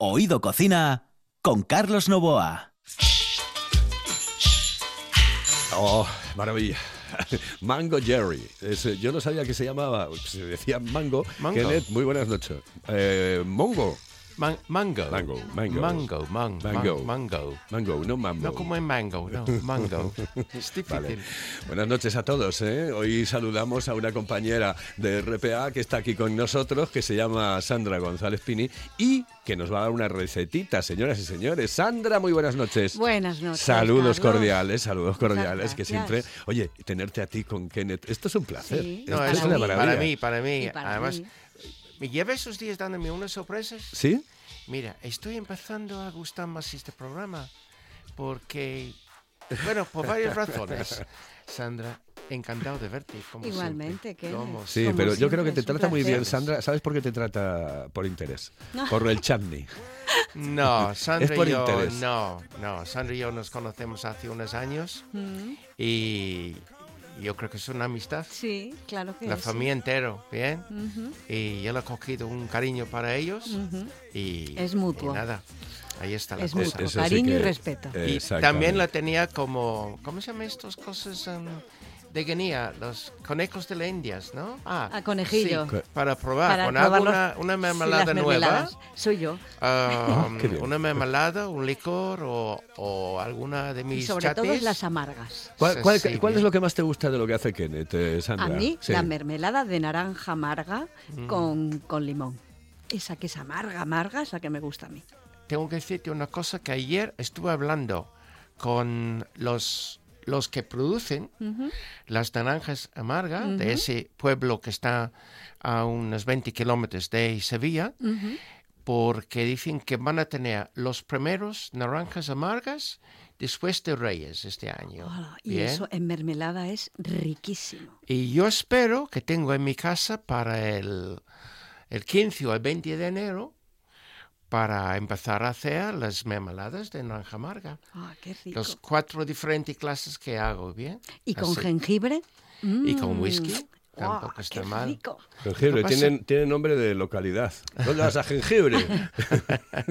Oído Cocina con Carlos Novoa. Oh, maravilla. Mango Jerry. Es, eh, yo no sabía que se llamaba, se decía Mango. Mango. Kenneth, muy buenas noches. Eh, Mongo. Man- mango. Mango, mango. Mango, man- man- Mango. mango. Mango, no mambo. No como en mango, no, mango. Es difícil. Vale. Buenas noches a todos. ¿eh? Hoy saludamos a una compañera de RPA que está aquí con nosotros, que se llama Sandra González Pini y que nos va a dar una recetita, señoras y señores. Sandra, muy buenas noches. Buenas noches. Saludos Carlos. cordiales, saludos cordiales, que gracias. siempre, oye, tenerte a ti con Kenneth, esto es un placer. Sí, No, es es una mí. maravilla. para mí, para mí. Y para Además, mí. Me lleva esos días dándome unas sorpresas. ¿Sí? Mira, estoy empezando a gustar más este programa porque, bueno, por varias razones. Sandra, encantado de verte. Como Igualmente, que Sí, Como pero yo creo que te trata muy bien. Sandra. ¿Sabes por qué te trata por interés? Por el chutney. No, Sandra por y yo, interés. no, no, Sandra y yo nos conocemos hace unos años Mm, y yo creo que es una amistad. Sí, claro que La familia entero, ¿bien? Y yo le he cogido un cariño para ellos y... Es mutuo. y nada, ahí está la Es cosa. mutuo. Eso sí cariño y respeto. Y también la tenía como, ¿cómo se llaman estas cosas em, de Guinea? Los conejos de la Indias, ¿no? Ah, A conejillo. sí, para probar. Para Con probar los- una, sí, mermelada las nueva. Soy yo. ah, una mermelada, un licor o, o alguna de Y mis sobre todo chatis. las amargas. ¿Cuál, cuál- sí, cuál es lo que más te gusta de lo que hace Kenneth, eh, Sandra? A mí, Sí. la mermelada de naranja amarga Mm. con, con limón. Esa que es amarga, amarga, es la que me gusta a mí. Tengo que decirte una cosa que ayer estuve hablando con los, los que producen las naranjas amargas de ese pueblo que está a unos 20 kilómetros de Sevilla, porque dicen que van a tener los primeros naranjas amargas después de Reyes este año. Y Bien. eso en mermelada es riquísimo. Y yo espero que tengo en mi casa para el, el 15 o el 20 de enero para empezar a hacer las mermeladas de naranja amarga. Ah, qué rico. Los cuatro diferentes clases que hago, ¿bien? Y con Así. jengibre. Y con Mm. whisky. Guau, Tampoco está qué mal. rico. Jengibre, tiene, tiene nombre de localidad. ¿Dónde vas a jengibre?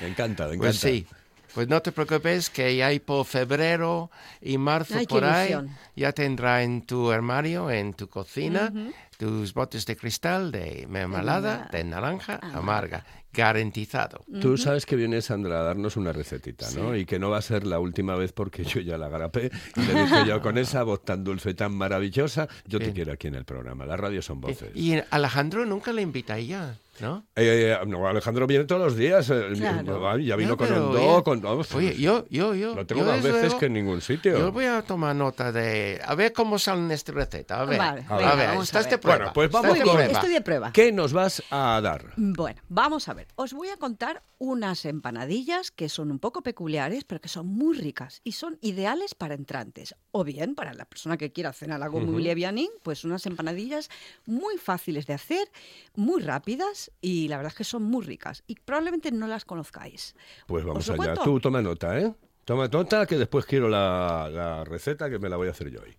me encanta, me encanta. Pues sí. Pues no te preocupes que ya hay por febrero y marzo Ay, por ahí ilusión. ya tendrá en tu armario, en tu cocina, tus botes de cristal de mermelada de naranja amarga, garantizado. Tú sabes que viene Sandra a darnos una recetita, ¿no? Y que no va a ser la última vez porque yo ya la grapé y le dije yo con esa voz tan dulce, tan maravillosa, yo te Bien. quiero aquí en el programa. Las radios son voces. Y Alejandro nunca le invita ya, ¿no? Eh, eh, no, Alejandro viene todos los días. eh, Claro. ay, Ya vino Ya, con pero Ondó, con... vamos, Oye, yo, yo, yo. lo tengo yo más veces luego- que en ningún sitio. Yo voy a tomar nota de... A ver cómo salen esta receta. A ver. Vale, a venga, ver, vamos a estás de ver. prueba. Bueno, pues vamos de con- prueba. Estoy de prueba. ¿Qué nos vas a dar? Bueno, vamos a ver. Os voy a contar unas empanadillas que son un poco peculiares, pero que son muy ricas y son ideales para entrantes. O bien, para la persona que quiera cenar algo muy livianín, pues unas empanadillas muy fáciles de hacer, muy rápidas y la verdad es que son muy ricas. Y probablemente no las conozcáis. Pues ¿Os vamos allá. cuento? Tú toma nota, ¿eh? Toma nota que después quiero la, la receta que me la voy a hacer yo hoy.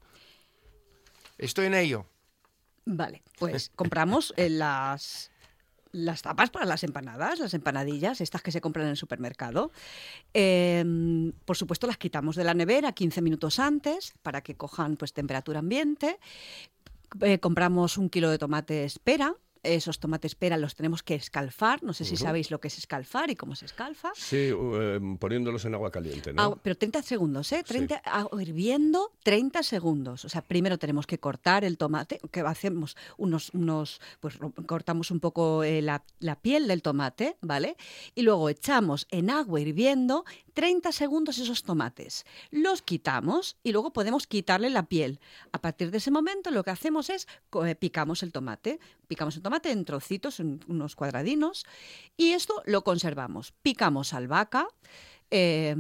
Estoy en ello. Vale, pues compramos eh, las, las tapas para las empanadas, las empanadillas, estas que se compran en el supermercado. Eh, por supuesto, las quitamos de la nevera 15 minutos antes para que cojan pues, temperatura ambiente. Eh, compramos un kilo de tomate espera. Esos tomates pera los tenemos que escalfar. No sé si sabéis lo que es escalfar y cómo se escalfa. Sí, eh, poniéndolos en agua caliente, ¿no? Pero 30 segundos, ¿eh? 30, agua hirviendo 30 segundos. O sea, primero tenemos que cortar el tomate, que hacemos unos, unos pues cortamos un poco eh, la, la piel del tomate, ¿vale? Y luego echamos en agua hirviendo 30 segundos esos tomates. Los quitamos y luego podemos quitarle la piel. A partir de ese momento lo que hacemos es eh, picamos el tomate. Picamos el tomate en trocitos, en unos cuadradinos, y esto lo conservamos. Picamos albahaca, eh,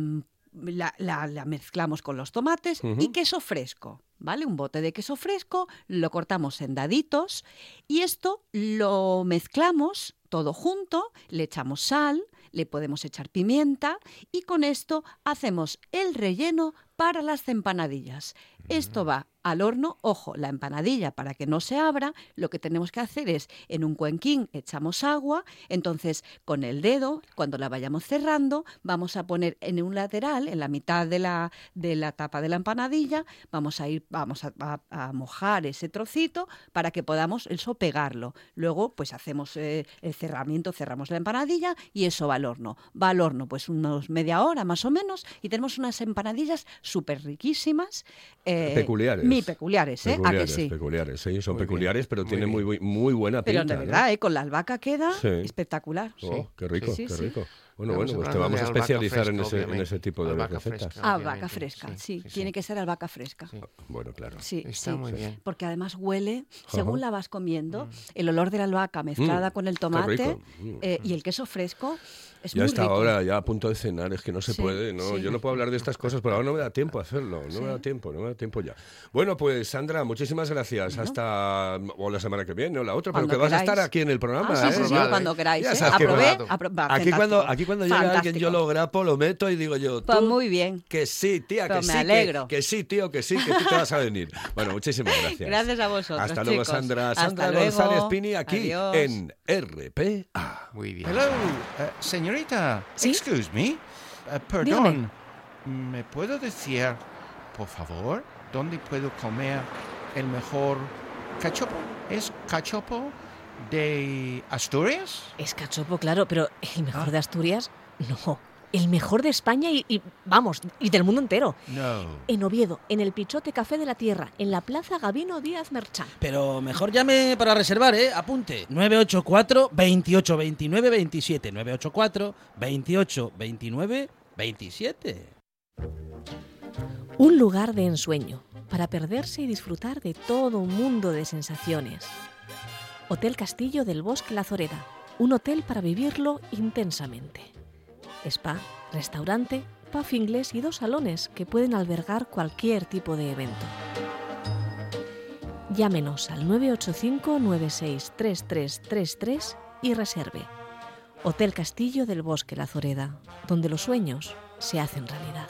la, la- la mezclamos con los tomates y queso fresco, ¿vale? Un bote de queso fresco, lo cortamos en daditos y esto lo mezclamos todo junto, le echamos sal, le podemos echar pimienta y con esto hacemos el relleno para las empanadillas. Esto va al horno, ojo, la empanadilla para que no se abra, lo que tenemos que hacer es en un cuenquín echamos agua, entonces con el dedo, cuando la vayamos cerrando, vamos a poner en un lateral, en la mitad de la, de la tapa de la empanadilla, vamos a ir, vamos a, a- mojar ese trocito para que podamos eso pegarlo. Luego, pues hacemos eh, el cerramiento, cerramos la empanadilla y eso va al horno. Va al horno pues unos media hora más o menos y tenemos unas empanadillas súper riquísimas. Peculiares. Muy peculiares, ¿eh? ¿A que Peculiares, sí? peculiares, sí, son Muy bien, peculiares, pero muy tienen muy, bien. muy buena Pero pinta. de ¿no? verdad, ¿eh? con la albahaca queda Sí. espectacular. Oh, qué rico, Sí, qué sí. rico. Bueno, bueno, pues te vamos a especializar en, ese, en ese tipo de Albahaca recetas. fresca. Albahaca obviamente, fresca, sí, sí, sí, tiene que ser albahaca fresca. Sí. Bueno, claro. Sí, Está sí. muy bien. Porque además huele, según la vas comiendo, el olor de la albahaca mezclada Mm, con el tomate. Mm. eh, y el queso fresco es Ya está ahora, ya a punto de cenar, es que no se Sí, puede, ¿no? sí. Yo no puedo hablar de estas cosas, pero ahora no me da tiempo a hacerlo, no me da tiempo, no me da tiempo ya. Bueno, pues Sandra, muchísimas gracias. Hasta o la semana que viene o la otra, pero que vas a estar aquí en el programa, Ah, sí, ¿eh? sí, cuando queráis. Ya ¿eh? Aprobé, va. apro- va, Aquí cuando, fantástico. Aquí cuando llega alguien, Fantástico. yo lo grapo, lo meto y digo yo, Pues tú, muy bien. que sí, tía, que Pues me sí, que- alegro. Que, sí, tío, que sí, que tú te vas a venir. Bueno, muchísimas gracias. Gracias a vosotros, Hasta luego, chicos. Sandra. Hasta Sandra luego. González Pini, aquí Adiós. en RPA. Muy bien. Hello, uh, señorita. ¿Sí? Excuse me. Uh, perdón. ¿Me puedo decir, por favor, dónde puedo comer el mejor cachopo? ¿Es cachopo de Asturias? Es cachopo, claro, pero el mejor Ah. de Asturias, no. El mejor de España y, y, vamos, y del mundo entero. No. En Oviedo, en el Pichote Café de la Tierra, en la Plaza Gabino Díaz Merchán. Pero mejor llame para reservar, ¿eh? Apunte. 984 28 29 27. 984 28 29 27. Un lugar de ensueño, para perderse y disfrutar de todo un mundo de sensaciones. Hotel Castillo del Bosque La Zoreda, un hotel para vivirlo intensamente. Spa, restaurante, pub inglés y dos salones que pueden albergar cualquier tipo de evento. Llámenos al 985-963333 y reserve. Hotel Castillo del Bosque La Zoreda, donde los sueños se hacen realidad.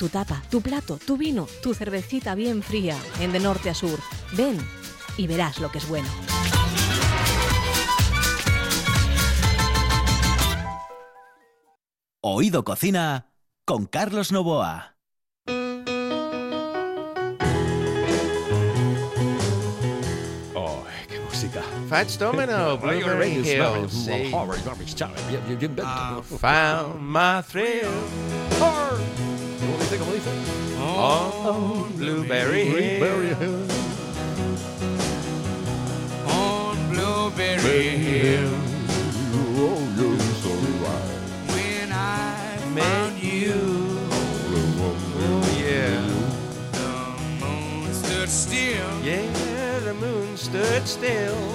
Tu tapa, tu plato, tu vino, tu cervecita bien fría, en de norte a sur. Ven y verás lo que es bueno. Oído Cocina con Carlos Novoa. Oh, qué música. Fats Domino, Blueberry Hill. sí. Found my thrill ¿Cómo dice? ¿Cómo dice? on Blueberry Hill. On Blueberry Hill. Oh, when I met you. Oh, yeah. The moon stood still. Yeah, the moon stood still.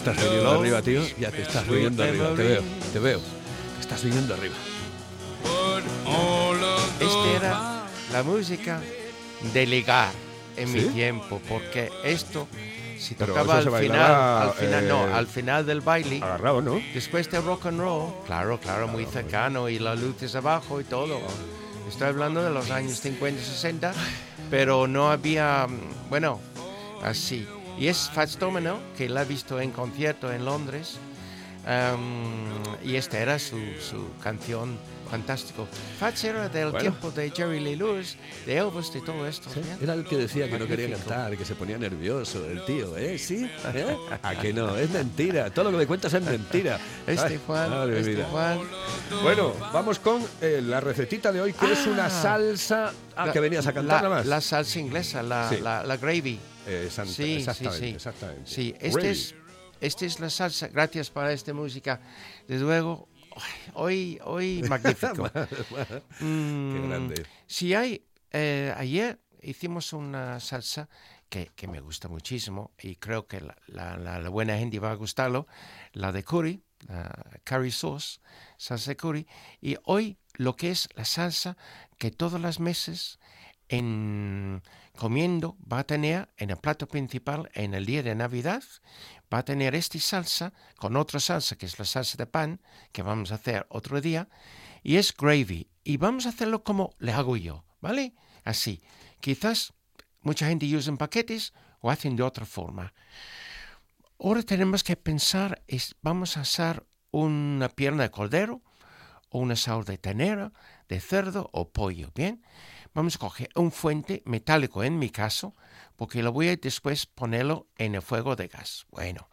Estás viniendo arriba, tío. Ya te estás viniendo arriba. Te veo, te veo. Te estás viniendo arriba. Este era la música de ligar en mi tiempo, porque esto si tocaba al final, al final, no, eh, al final del baile, Agarrado, ¿no? después de rock and roll, claro, claro, muy cercano y las luces abajo y todo. Estoy hablando de los años 50, 60, pero no había, mm, bueno, así. Y es Fats Domino, que la he visto en concierto en Londres, em, y esta era su, su canción fantástico. Fats era del Bueno. tiempo de Jerry Lee Lewis, de Elvis, de todo esto. Sí, ¿bien? Era el que decía que no quería cantar, que se ponía nervioso, el tío, ¿eh? ¿Sí? ¿Eh? ¿A que no? Es mentira. Todo lo que me cuentas es mentira. Este Ay, Juan, madre este. Juan. Bueno, vamos con eh, la recetita de hoy, que es una Ah. salsa... Ah, La- que venías a cantar la, nada más. La salsa inglesa, la, Sí. la, la gravy. Eh, santa- Sí, exactamente, sí, sí. exactamente. Sí, Gravy. es, este es la salsa. Gracias para esta música. Desde luego, hoy, hoy magnífico. Qué Mm, grande. Si hay, eh, ayer hicimos una salsa que, que me gusta muchísimo y creo que la, la- buena gente va a gustarlo, la de curry, la curry sauce, salsa de curry. Y hoy lo que es la salsa que todas las meses en comiendo va a tener en el plato principal en el día de Navidad, va a tener esta salsa con otra salsa que es la salsa de pan que vamos a hacer otro día y es gravy y vamos a hacerlo como le hago yo, ¿vale? Así. Quizás mucha gente usa en paquetes o hacen de otra forma. Ahora tenemos que pensar, vamos a hacer una pierna de cordero o una sal de ternera, de cerdo o pollo, ¿bien? Vamos a coger un fuente metálico en mi caso, porque lo voy a después ponerlo en el fuego de gas. Bueno,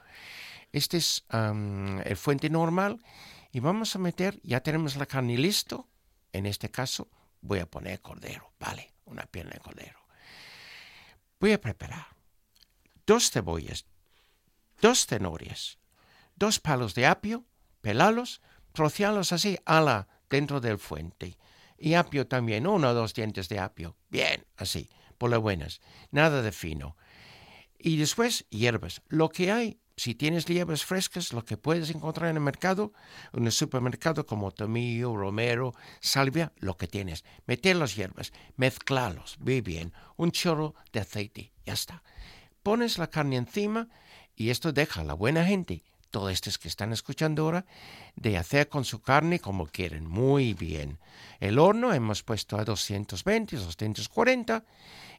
este es el fuente normal y vamos a meter, ya tenemos la carne listo, en este caso voy a poner cordero, ¿vale? Una pierna de cordero. Voy a preparar dos cebollas, dos cenorias, dos palos de apio, pelarlos, trocearlos así ala dentro del fuente. Y apio también, uno o dos dientes de apio. Bien, así, por las buenas. Nada de fino. Y después, hierbas. Lo que hay, si tienes hierbas frescas, lo que puedes encontrar en el mercado, en el supermercado como tomillo, romero, salvia, lo que tienes. Meter las hierbas, mezclarlos, muy bien. Un chorro de aceite, ya está. Pones la carne encima y esto deja a la buena gente, todos estos que están escuchando ahora, de hacer con su carne como quieren. Muy bien. El horno hemos puesto a 220, 240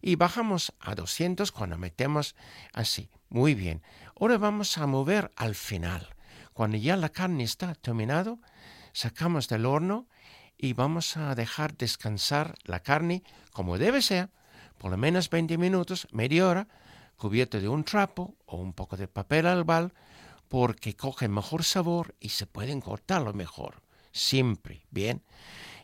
y bajamos a 200 cuando metemos así. Muy bien. Ahora vamos a mover al final. Cuando ya la carne está terminado, sacamos del horno y vamos a dejar descansar la carne como debe ser, por lo menos 20 minutos, media hora, cubierto de un trapo o un poco de papel albal, porque coge mejor sabor y se pueden cortarlo mejor. Siempre, ¿bien?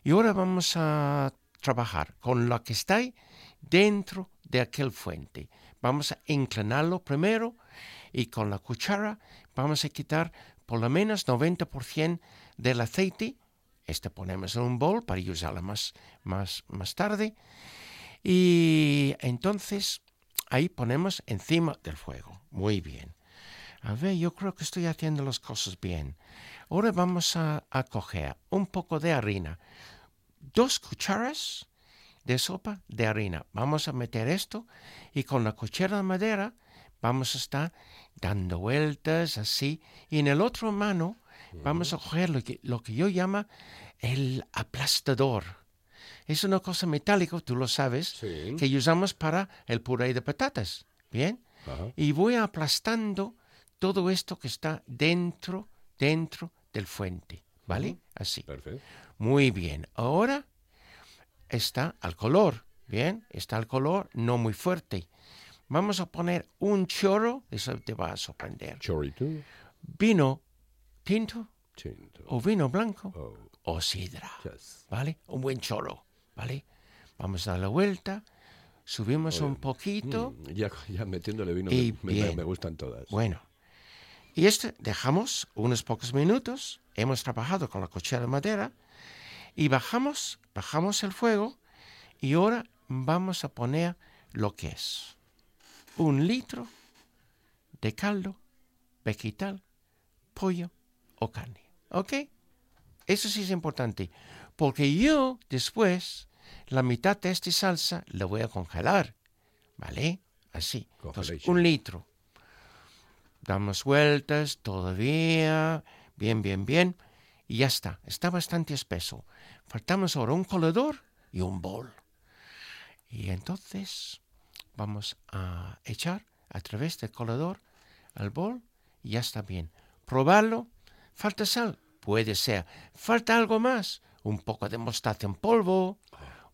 Y ahora vamos a trabajar con lo que está ahí dentro de aquel fuente. Vamos a inclinarlo primero y con la cuchara vamos a quitar por lo menos 90% del aceite. Este ponemos en un bol para usarlo más, más, más tarde. Y entonces ahí ponemos encima del fuego. Muy bien. A ver, yo creo que estoy haciendo las cosas bien. Ahora vamos a, a coger un poco de harina. Dos cucharas de sopa de harina. Vamos a meter esto y con la cuchara de madera vamos a estar dando vueltas así. Y en el otro mano vamos a coger lo que, lo que yo llamo el aplastador. Es una cosa metálica, tú lo sabes, Sí. que usamos para el puré de patatas. ¿Bien? Ajá. Y voy aplastando todo esto que está dentro, dentro del fuente. ¿Vale? Así. Perfecto. Muy bien. Ahora está al color. Bien, está al color, no muy fuerte. Vamos a poner un chorro, eso te va a sorprender. Chorito. Vino tinto Chinto. o vino blanco Oh, o sidra. yes. ¿Vale? Un buen chorro. ¿Vale? Vamos a dar la vuelta, subimos un poquito. Mm, ya, ya metiéndole vino Y me, me- bien. me gustan todas. Bueno, y este dejamos unos pocos minutos, hemos trabajado con la cuchara de madera y bajamos, bajamos el fuego y ahora vamos a poner lo que es un litro de caldo vegetal, pollo o carne. ¿Ok? Eso sí es importante, porque yo después la mitad de esta salsa la voy a congelar, ¿vale? Así. Entonces, un litro. Damos vueltas todavía, bien, bien, bien, y ya está. Está bastante espeso. Faltamos ahora un colador y un bol. Y entonces vamos a echar a través del colador al bol y ya está bien. Probarlo. ¿Falta sal? Puede ser. ¿Falta algo más? un poco de mostaza en polvo,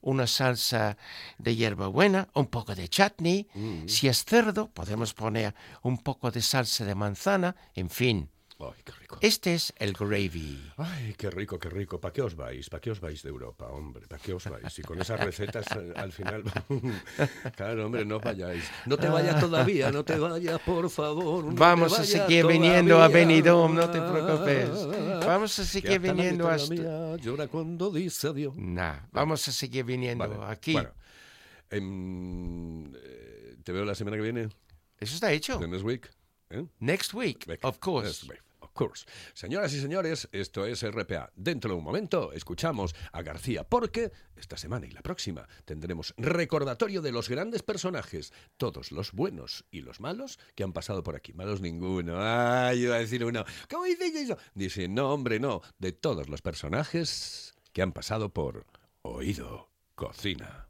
una salsa de hierbabuena, un poco de chutney. Si es cerdo, podemos poner un poco de salsa de manzana, en fin. Ay, qué rico. Este es el gravy. Ay, qué rico, qué rico. ¿Para qué os vais? ¿Para qué os vais de Europa, hombre? ¿Para qué os vais? Y con esas recetas eh, al final... claro, hombre, no vayáis. No te vayas todavía, no te vayas, por favor. no Vamos a seguir viniendo a. Benidorm, no te preocupes. Vamos a seguir viniendo hasta... mía llora cuando dice adiós. Nah, vamos a seguir viniendo Vale, aquí. Bueno, em, eh, te veo la semana que viene, Eso está hecho. the next week. ¿eh? Next week, of course. Señoras y señores, esto es RPA. Dentro de un momento escuchamos a García, porque esta semana y la próxima tendremos recordatorio de los grandes personajes, todos los buenos y los malos que han pasado por aquí. Malos ninguno. Ay, iba a decir uno. ¿Cómo dices eso? Dice, no, hombre, no. De todos los personajes que han pasado por Oído Cocina.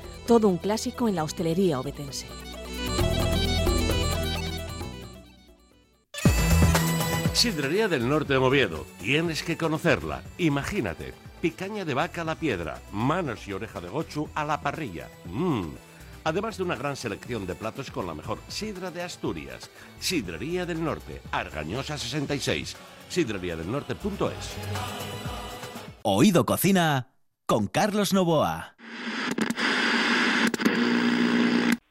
Todo un clásico en la hostelería obetense. Sidrería del Norte de Oviedo. Tienes que conocerla. Imagínate. Picaña de vaca a la piedra, manos y oreja de gochu a la parrilla. Mmm. Además de una gran selección de platos con la mejor sidra de Asturias. Sidrería del Norte, Argañosa 66. Sidreriadelnorte.es. Oído Cocina con Carlos Novoa.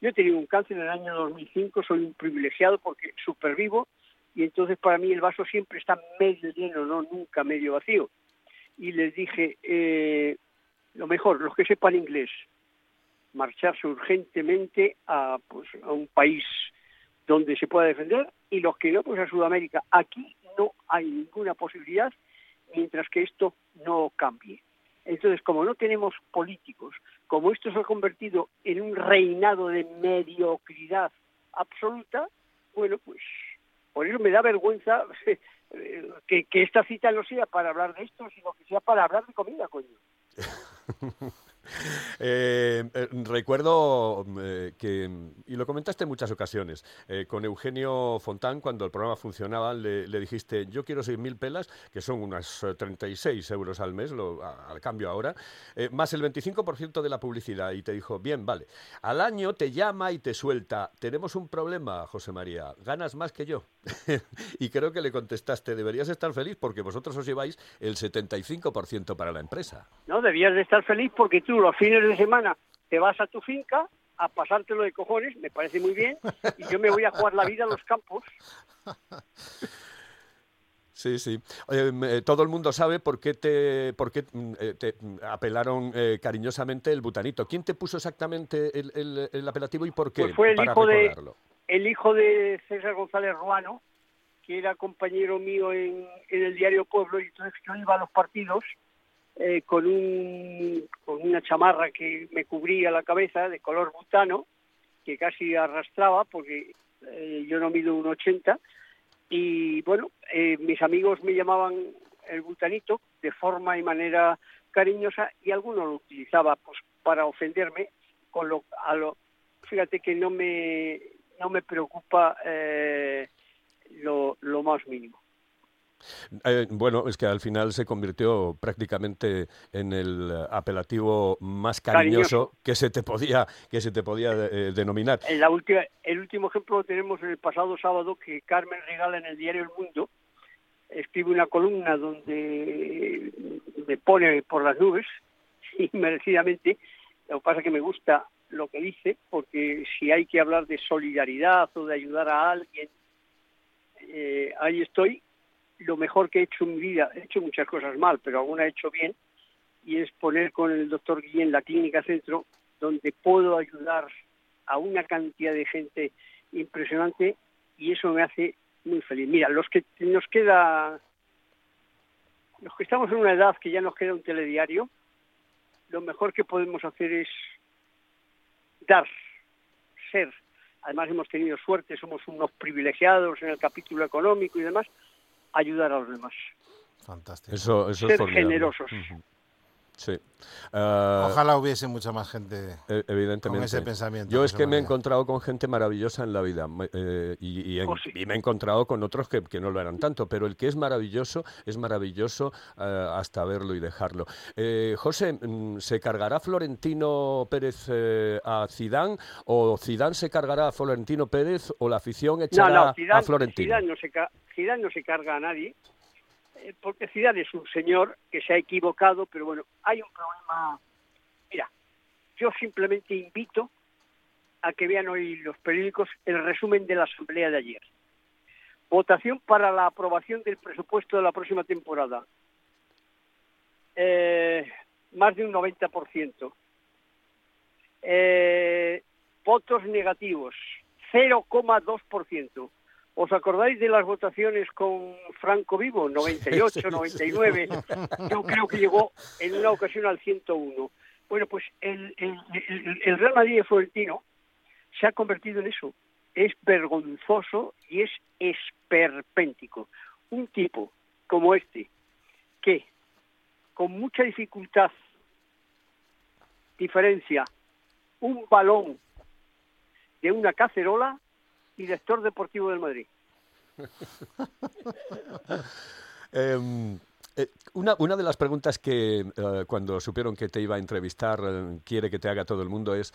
Yo he tenido un cáncer en el año 2005, soy un privilegiado porque supervivo y entonces para mí el vaso siempre está medio lleno, no nunca medio vacío. Y les dije, eh, lo mejor, los que sepan inglés, marcharse urgentemente a, pues, a un país donde se pueda defender y los que no, pues a Sudamérica. Aquí no hay ninguna posibilidad mientras que esto no cambie. Entonces, como no tenemos políticos, como esto se ha convertido en un reinado de mediocridad absoluta, bueno, pues por eso me da vergüenza eh, que, que esta cita no sea para hablar de esto, sino que sea para hablar de comida, coño. Eh, eh, recuerdo eh, que, y lo comentaste en muchas ocasiones, con Eugenio Fontán, cuando el programa funcionaba, le, dijiste, yo quiero 6.000 pelas, que son unas eh, 36 euros al mes, lo- al cambio ahora, más el 25% de la publicidad. Y te dijo, bien, vale. Al año te llama y te suelta, tenemos un problema, José María, ganas más que yo. y creo que le contestaste, deberías estar feliz porque vosotros os lleváis el 75% para la empresa. No, debías de estar feliz porque tú los fines de semana te vas a tu finca a pasártelo de cojones, me parece muy bien, y yo me voy a jugar la vida a los campos. Sí, sí. Eh, todo el mundo sabe por qué te, por qué, mm, eh, te mm, apelaron eh, cariñosamente el butanito. ¿Quién te puso exactamente el, el- el apelativo y por qué? Pues fue el para hijo de el hijo de César González Ruano, que era compañero mío en, en el diario Pueblo, y entonces yo iba a los partidos eh, con, un, con una chamarra que me cubría la cabeza de color butano, que casi arrastraba, porque eh, yo no mido un 80, y bueno, eh, mis amigos me llamaban el butanito de forma y manera cariñosa, y alguno lo utilizaba pues para ofenderme, con lo, fíjate que no me no me preocupa lo, lo más mínimo. Eh, bueno, es que al final se convirtió prácticamente en el eh, apelativo más cariñoso, Cariñoso. que se te podía que se te podía eh, denominar. En la última, el último ejemplo lo tenemos en el pasado sábado que Carmen Regala en el diario El Mundo escribe una columna donde me pone por las nubes y merecidamente. Lo que pasa es que me gusta lo que dice porque si hay que hablar de solidaridad o de ayudar a alguien, eh, ahí estoy. Lo mejor que he hecho en mi vida, he hecho muchas cosas mal, pero alguna he hecho bien, y es poner con el doctor Guillén la clínica centro, donde puedo ayudar a una cantidad de gente impresionante y eso me hace muy feliz. Mira, los que nos queda, los que estamos en una edad que ya nos queda un telediario, lo mejor que podemos hacer es dar, ser. Además hemos tenido suerte, somos unos privilegiados en el capítulo económico y demás, ayudar a los demás. Fantástico. Eso, eso es Ser formidable. generosos. Ujú. Sí. Ah, Ojalá hubiese mucha más gente E- Evidentemente. con ese pensamiento. Yo es que me he encontrado con gente maravillosa en la vida eh, y, y en- Oh, sí. y me he encontrado con otros que, que no lo eran tanto, pero el que es maravilloso es maravilloso eh, hasta verlo y dejarlo. Eh, José, mm, ¿se cargará Florentino Pérez eh, a Zidane o Zidane se cargará a Florentino Pérez o la afición echará no, a Zidane, Florentino? Zidane no, se, Zidane no se carga a nadie, porque Zidane es un señor que se ha equivocado, pero bueno, hay un problema. Mira, yo simplemente invito a que vean hoy los periódicos el resumen de la asamblea de ayer. Votación para la aprobación del presupuesto de la próxima temporada. Eh, más de un 90%. Eh, votos negativos, 0,2%. ¿Os acordáis de las votaciones con Franco Vivo? 98, 99. Yo creo que llegó en una ocasión al 101. Bueno, pues el, el, el- el Real Madrid de Florentino se ha convertido en eso. Es vergonzoso y es esperpéntico. Un tipo como este, que con mucha dificultad diferencia un balón de una cacerola director deportivo del Madrid. Em, eh, una, una de las preguntas que eh, cuando supieron que te iba a entrevistar eh, quiere que te haga todo el mundo es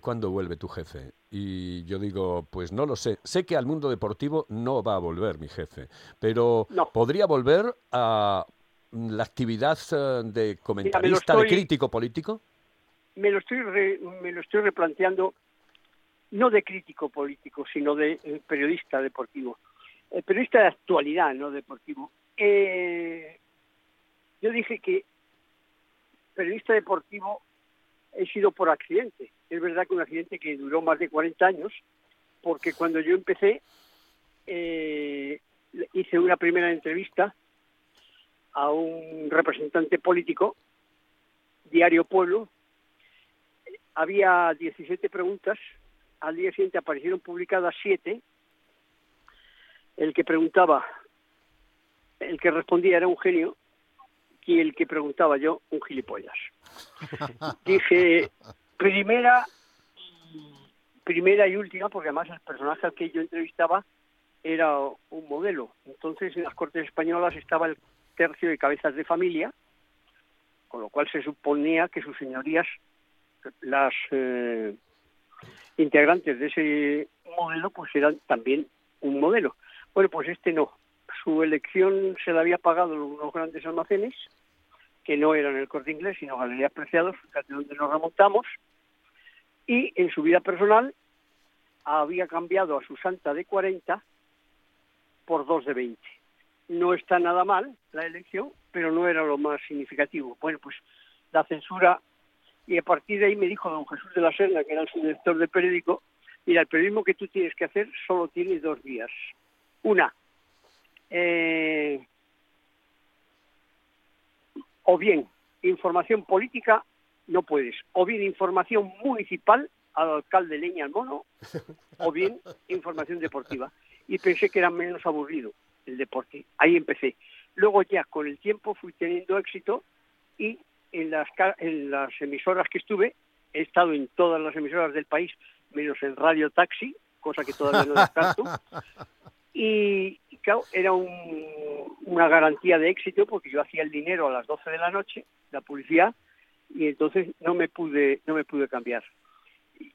¿cuándo vuelve tu jefe? Y yo digo, pues no lo sé. Sé que al mundo deportivo no va a volver mi jefe, pero No. podría volver a la actividad de comentarista, de crítico político. Me lo estoy re- me lo estoy replanteando no de crítico político, sino de eh, periodista deportivo. Eh, periodista de actualidad, no deportivo. Eh, yo dije que periodista deportivo he sido por accidente. Es verdad que un accidente que duró más de 40 años, porque cuando yo empecé hice una primera entrevista a un representante político, Diario Pueblo, había 17 preguntas, al día siguiente aparecieron publicadas 7, el que preguntaba, el que respondía era un genio y el que preguntaba yo, un gilipollas. Dije, primera, primera y última, porque además el personaje al que yo entrevistaba era un modelo. Entonces en las Cortes Españolas estaba el tercio de cabezas de familia, con lo cual se suponía que sus señorías, las eh, integrantes de ese modelo, pues eran también un modelo. Bueno, pues este no. Su elección se la había pagado unos grandes almacenes, que no eran el corte inglés, sino Galerías Preciados, fíjate donde nos remontamos, y en su vida personal había cambiado a su santa de 40 por dos de 20. No está nada mal la elección, pero no era lo más significativo. Bueno, pues la censura, y a partir de ahí me dijo don Jesús de la Serna, que era el subdirector del periódico, mira, el periodismo que tú tienes que hacer solo tiene dos vías. Una, eh, o bien información política, no puedes, o bien información municipal al alcalde Leña al Mono, o bien información deportiva. Y pensé que era menos aburrido el deporte. Ahí empecé. Luego ya con el tiempo fui teniendo éxito y en las, en las emisoras que estuve, he estado en todas las emisoras del país, menos en Radio Taxi, cosa que todavía no descarto. Y, y claro, era un- una garantía de éxito porque yo hacía el dinero a las 12 de la noche, la publicidad, y entonces no me pude, no me pude cambiar.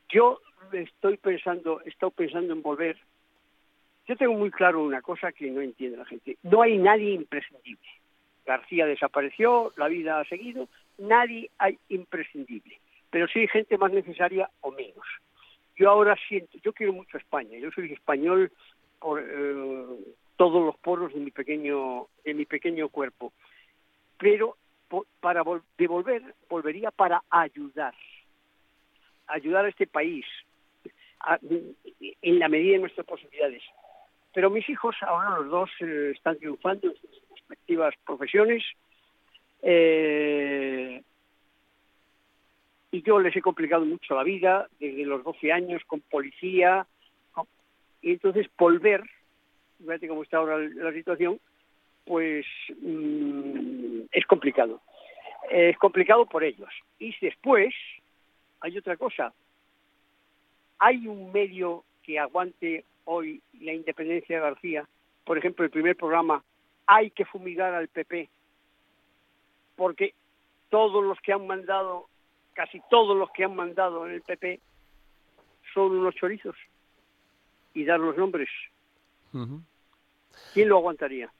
Yo estoy pensando, he estado pensando en volver. Yo tengo muy claro una cosa que no entiende la gente. No hay nadie imprescindible. García desapareció, la vida ha seguido, nadie hay imprescindible. Pero sí hay gente más necesaria o menos. Yo ahora siento, yo quiero mucho España, yo soy español por eh, todos los poros de mi pequeño, de mi pequeño cuerpo. Pero para vol- devolver, volvería para ayudar, ayudar a este país en la medida de nuestras posibilidades. Pero mis hijos, ahora los dos eh, están triunfando en sus respectivas profesiones. Eh, y yo les he complicado mucho la vida desde los 12 años con policía. Y entonces volver, fíjate cómo está ahora la situación, pues mm, es complicado. Es complicado por ellos. Y después hay otra cosa. Hay un medio que aguante hoy la independencia de García. Por ejemplo, el primer programa, hay que fumigar al PP. Porque todos los que han mandado, casi todos los que han mandado en el PP, son unos chorizos. Y dar los nombres. ¿Quién lo aguantaría?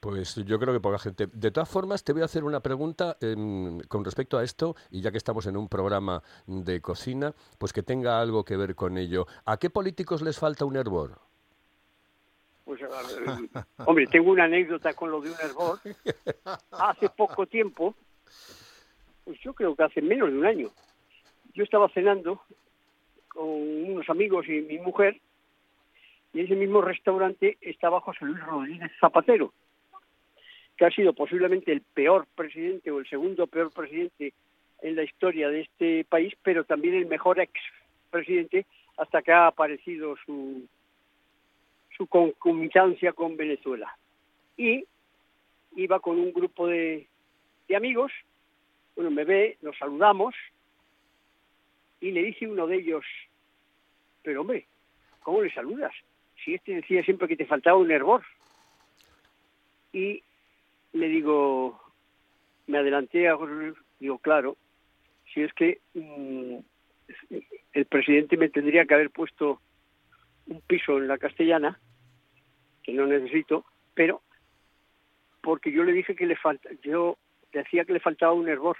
Pues yo creo que poca gente. De todas formas, te voy a hacer una pregunta em, con respecto a esto, y ya que estamos en un programa de cocina, pues que tenga algo que ver con ello. ¿A qué políticos les falta un hervor? Pues, hombre, tengo una anécdota con lo de un hervor. Hace poco tiempo, pues yo creo que hace menos de un año, yo estaba cenando con unos amigos y mi mujer, y en ese mismo restaurante estaba José Luis Rodríguez Zapatero, que ha sido posiblemente el peor presidente o el segundo peor presidente en la historia de este país, pero también el mejor ex presidente hasta que ha aparecido su su concomitancia con Venezuela. Y iba con un grupo de, amigos, bueno, me ve, nos saludamos, y le dice uno de ellos, pero hombre, ¿cómo le saludas? Si este decía siempre que te faltaba un hervor. Y le digo, me adelanté a José digo, claro, si es que mm, el presidente me tendría que haber puesto un piso en la castellana, que no necesito, pero porque yo le dije que le falta, yo decía que le faltaba un hervor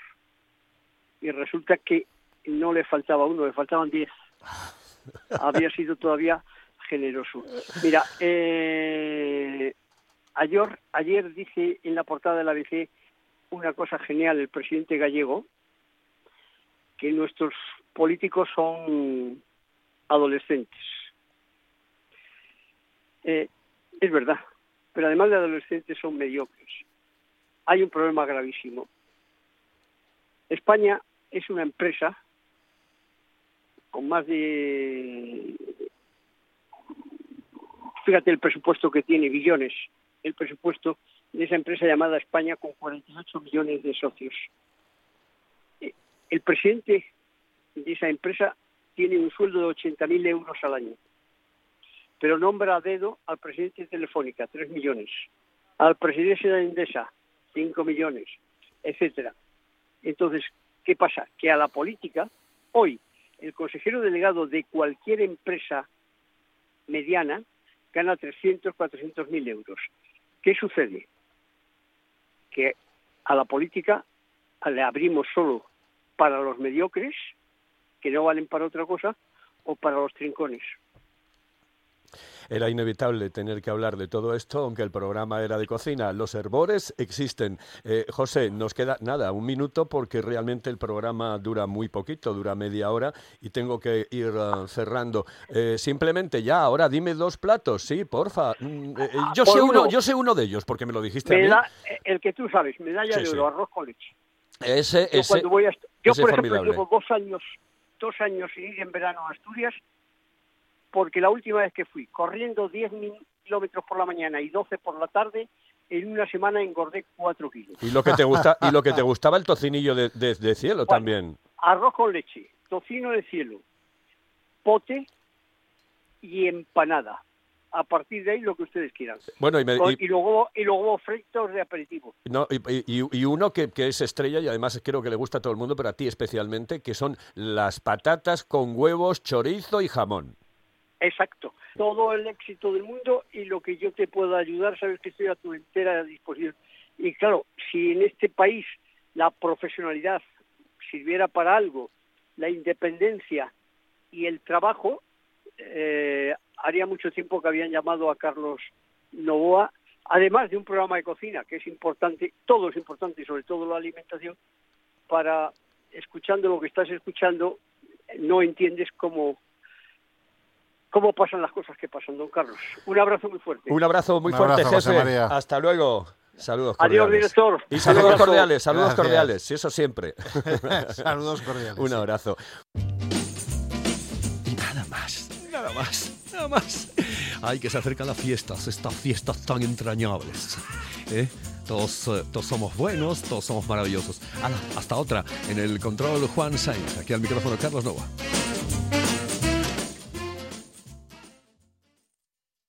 y resulta que no le faltaba uno, le faltaban diez. Había sido todavía generoso. Mira, eh, ayer, ayer dice en la portada de la ABC una cosa genial el presidente gallego, que nuestros políticos son adolescentes. Eh, es verdad, pero además de adolescentes son mediocres. Hay un problema gravísimo. España es una empresa con más de... Fíjate el presupuesto que tiene, billones, el presupuesto de esa empresa llamada España con 48 millones de socios. Eh, El presidente de esa empresa tiene un sueldo de 80.000 euros al año pero nombra a dedo al presidente de Telefónica, 3 millones, al presidente de Endesa, 5 millones, etcétera. Entonces, ¿qué pasa? Que a la política, hoy, el consejero delegado de cualquier empresa mediana gana 300, 400 mil euros. ¿Qué sucede? Que a la política le abrimos solo para los mediocres, que no valen para otra cosa, o para los trincones. Era inevitable tener que hablar de todo esto, aunque el programa era de cocina. Los herbores existen. Eh, José, nos queda nada, un minuto, porque realmente el programa dura muy poquito, dura media hora y tengo que ir uh, cerrando. Eh, simplemente ya, ahora dime dos platos, sí, porfa. Mm, eh, yo, Por sé uno, uno. yo sé uno de ellos, porque me lo dijiste a mí. el que tú sabes, medalla Sí, de sí. oro, arroz con leche. Ese, Yo, ese, cuando voy a, yo ese por ejemplo, formidable. llevo dos años, dos años ir en verano a Asturias, porque la última vez que fui, corriendo 10 mil kilómetros por la mañana y 12 por la tarde, en una semana engordé 4 kilos. Y lo que te gusta, y lo que te gustaba el tocinillo de, de- de cielo también. Arroz con leche, tocino de cielo, pote y empanada. A partir de ahí lo que ustedes quieran. Bueno, y me- Con- y- y luego y luego fritos de aperitivo. No, y, y- y uno que, que es estrella y además creo que le gusta a todo el mundo, pero a ti especialmente, que son las patatas con huevos, chorizo y jamón. Exacto. Todo el éxito del mundo y lo que yo te pueda ayudar, sabes que estoy a tu entera disposición. Y claro, si en este país la profesionalidad sirviera para algo, la independencia y el trabajo, eh, haría mucho tiempo que habían llamado a Carlos Novoa, además de un programa de cocina, que es importante, todo es importante, sobre todo la alimentación, para, escuchando lo que estás escuchando, no entiendes cómo cómo pasan las cosas que pasan, don Carlos. Un abrazo muy fuerte. Un abrazo muy Un fuerte, abrazo, jefe. María. Hasta luego. Saludos Adiós, cordiales. director. Y saludos cordiales, saludos Gracias. cordiales, sí, eso siempre. Saludos cordiales. Un abrazo. Y nada más, nada más, nada más. Ay, que se acercan las fiestas, estas fiestas tan entrañables. ¿eh? Todos, eh, todos somos buenos, todos somos maravillosos. Ala, hasta otra. En el control Juan Sainz, aquí al micrófono Carlos Nova.